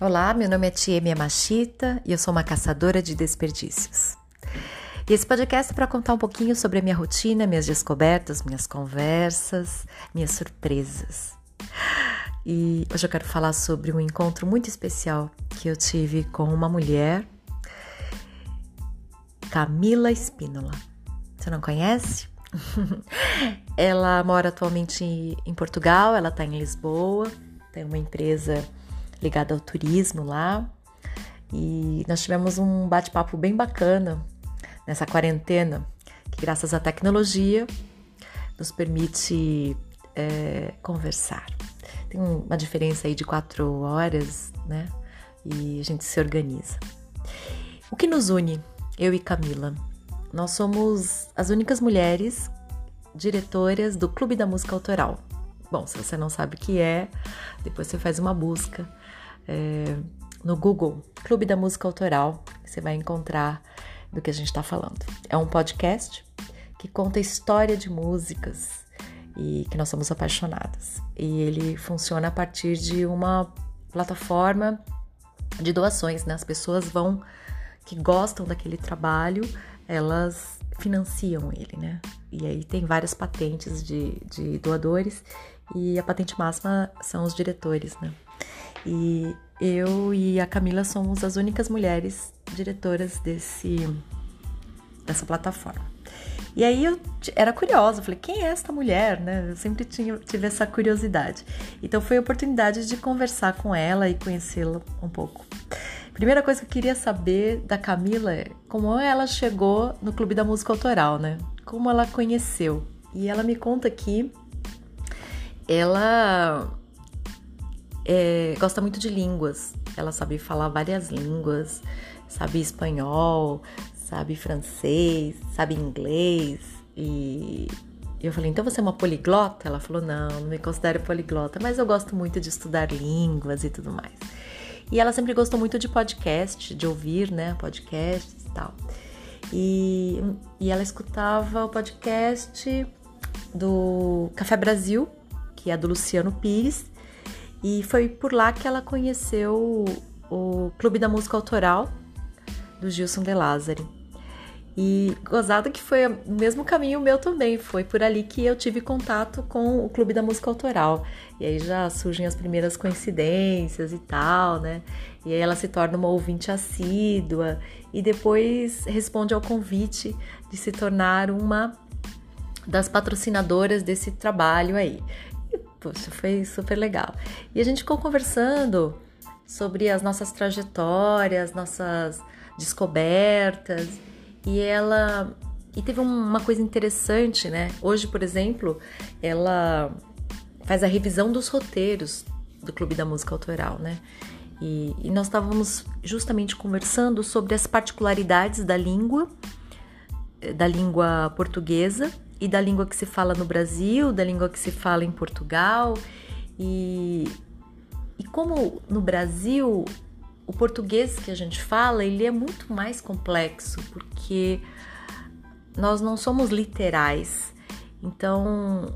Olá, meu nome é Tiemia Machita e eu sou uma caçadora de desperdícios. E esse podcast é para contar um pouquinho sobre a minha rotina, minhas descobertas, minhas conversas, minhas surpresas. E hoje eu quero falar sobre um encontro muito especial que eu tive com uma mulher, Camila Espínola. Você não conhece? ela mora atualmente em Portugal, ela está em Lisboa, tem uma empresa ligada ao turismo lá. E nós tivemos um bate-papo bem bacana nessa quarentena, que graças à tecnologia nos permite é, conversar. Tem uma diferença aí de quatro horas, né? E a gente se organiza. O que nos une, eu e Camila? Nós somos as únicas mulheres diretoras do Clube da Música Autoral. Bom, se você não sabe o que é, depois você faz uma busca é, no Google, Clube da Música Autoral, você vai encontrar do que a gente está falando. É um podcast que conta história de músicas e que nós somos apaixonadas. E ele funciona a partir de uma plataforma de doações, né? As pessoas vão que gostam daquele trabalho, elas financiam ele, né? E aí tem várias patentes de, de doadores e a patente máxima são os diretores, né? E eu e a Camila somos as únicas mulheres diretoras desse dessa plataforma. E aí eu era curiosa, falei, quem é esta mulher, né? Eu sempre tinha, tive essa curiosidade. Então foi a oportunidade de conversar com ela e conhecê-la um pouco. Primeira coisa que eu queria saber da Camila é como ela chegou no Clube da Música Autoral, né? Como ela conheceu. E ela me conta que ela é, gosta muito de línguas. Ela sabe falar várias línguas, sabe espanhol, sabe francês, sabe inglês. E eu falei, então você é uma poliglota? Ela falou, não, não me considero poliglota, mas eu gosto muito de estudar línguas e tudo mais. E ela sempre gostou muito de podcast, de ouvir, né, podcasts e tal. E, e ela escutava o podcast do Café Brasil, que é do Luciano Pires, e foi por lá que ela conheceu o Clube da Música Autoral do Gilson De Lázari. E gozado que foi o mesmo caminho meu também, foi por ali que eu tive contato com o Clube da Música Autoral. E aí já surgem as primeiras coincidências e tal, né? E aí ela se torna uma ouvinte assídua e depois responde ao convite de se tornar uma das patrocinadoras desse trabalho aí. Poxa, foi super legal. E a gente ficou conversando sobre as nossas trajetórias, nossas descobertas. E ela. E teve uma coisa interessante, né? Hoje, por exemplo, ela faz a revisão dos roteiros do Clube da Música Autoral, né? E, e nós estávamos justamente conversando sobre as particularidades da língua, da língua portuguesa e da língua que se fala no Brasil, da língua que se fala em Portugal. E, e como no Brasil o português que a gente fala, ele é muito mais complexo, porque nós não somos literais. Então,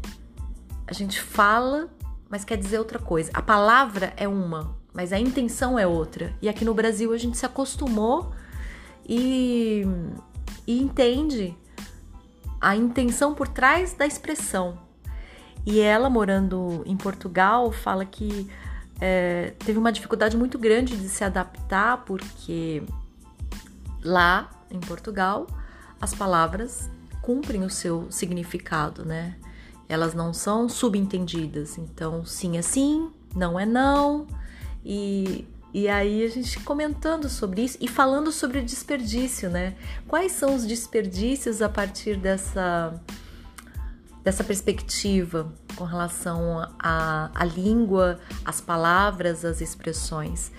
a gente fala, mas quer dizer outra coisa. A palavra é uma, mas a intenção é outra. E aqui no Brasil a gente se acostumou e, e entende a intenção por trás da expressão. E ela, morando em Portugal, fala que é, teve uma dificuldade muito grande de se adaptar, porque lá em Portugal as palavras cumprem o seu significado, né? Elas não são subentendidas. Então, sim é sim, não é não. E e aí a gente comentando sobre isso e falando sobre o desperdício, né? Quais são os desperdícios a partir dessa dessa perspectiva com relação à, língua, às palavras, às expressões.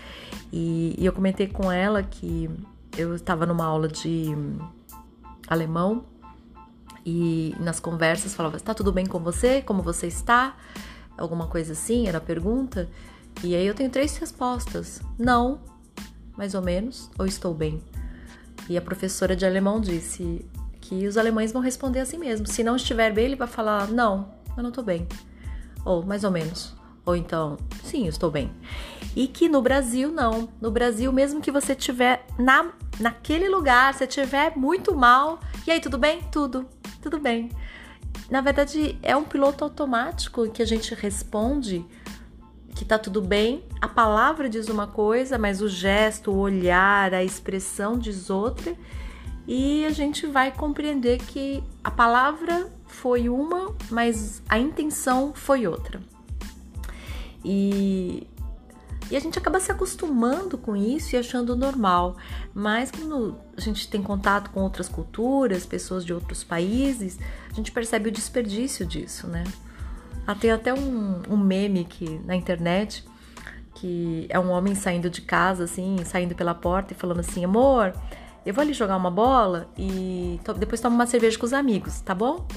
E, e eu comentei com ela que eu estava numa aula de alemão e nas conversas falava: "Está tudo bem com você? Como você está?" Alguma coisa assim, era a pergunta. E aí eu tenho três respostas: não, mais ou menos, ou estou bem. E a professora de alemão disse que os alemães vão responder assim mesmo. Se não estiver bem, ele vai falar: não, eu não estou bem. Ou mais ou menos. Ou então, sim, eu estou bem. E que no Brasil não. No Brasil, mesmo que você tiver na, naquele lugar, você tiver muito mal, e aí tudo bem? Tudo, tudo bem. Na verdade, é um piloto automático que a gente responde que tá tudo bem. A palavra diz uma coisa, mas o gesto, o olhar, a expressão diz outra. E a gente vai compreender que a palavra foi uma, mas a intenção foi outra. E, e a gente acaba se acostumando com isso e achando normal. Mas quando a gente tem contato com outras culturas, pessoas de outros países, a gente percebe o desperdício disso, né? Ah, tem até um, um meme aqui na internet que é um homem saindo de casa, assim, saindo pela porta e falando assim: amor, eu vou ali jogar uma bola e depois tomo uma cerveja com os amigos, tá bom?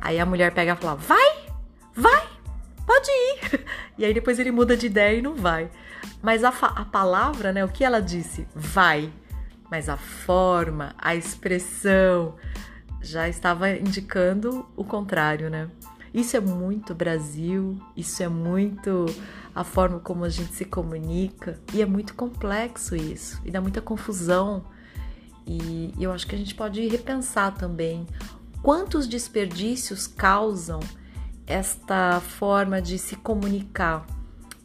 Aí a mulher pega e fala: vai, vai, pode ir. E aí depois ele muda de ideia e não vai. Mas a, a palavra, né, o que ela disse? Vai. Mas a forma, a expressão já estava indicando o contrário, né? Isso é muito Brasil, isso é muito a forma como a gente se comunica e é muito complexo isso e dá muita confusão. E eu acho que a gente pode repensar também quantos desperdícios causam esta forma de se comunicar,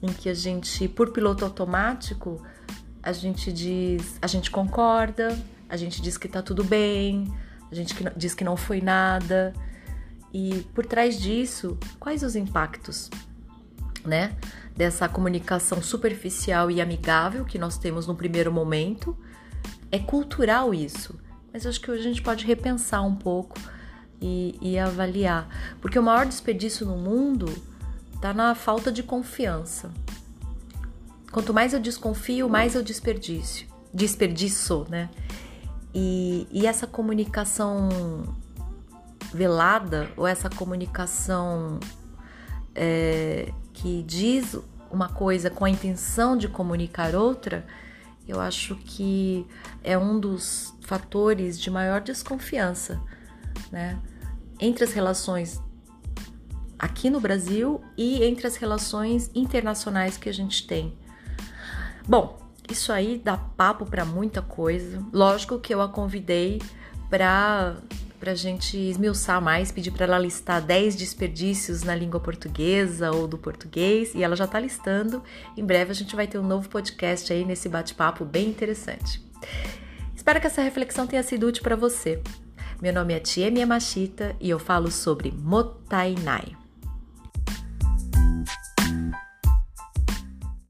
em que a gente, por piloto automático, a gente diz, a gente concorda, a gente diz que tá tudo bem, a gente diz que não foi nada, e por trás disso, quais os impactos, né? Dessa comunicação superficial e amigável que nós temos no primeiro momento. É cultural isso, mas acho que hoje a gente pode repensar um pouco e, e avaliar. Porque o maior desperdício no mundo está na falta de confiança. Quanto mais eu desconfio, mais eu desperdício. Desperdiço, né? E, e essa comunicação velada ou essa comunicação é, que diz uma coisa com a intenção de comunicar outra, eu acho que é um dos fatores de maior desconfiança, né? Entre as relações aqui no Brasil e entre as relações internacionais que a gente tem. Bom, isso aí dá papo para muita coisa. Lógico que eu a convidei para para a gente esmiuçar mais, pedir para ela listar 10 desperdícios na língua portuguesa ou do português, e ela já está listando. Em breve a gente vai ter um novo podcast aí nesse bate-papo bem interessante. Espero que essa reflexão tenha sido útil para você. Meu nome é Tia Mia Machita e eu falo sobre Motainai.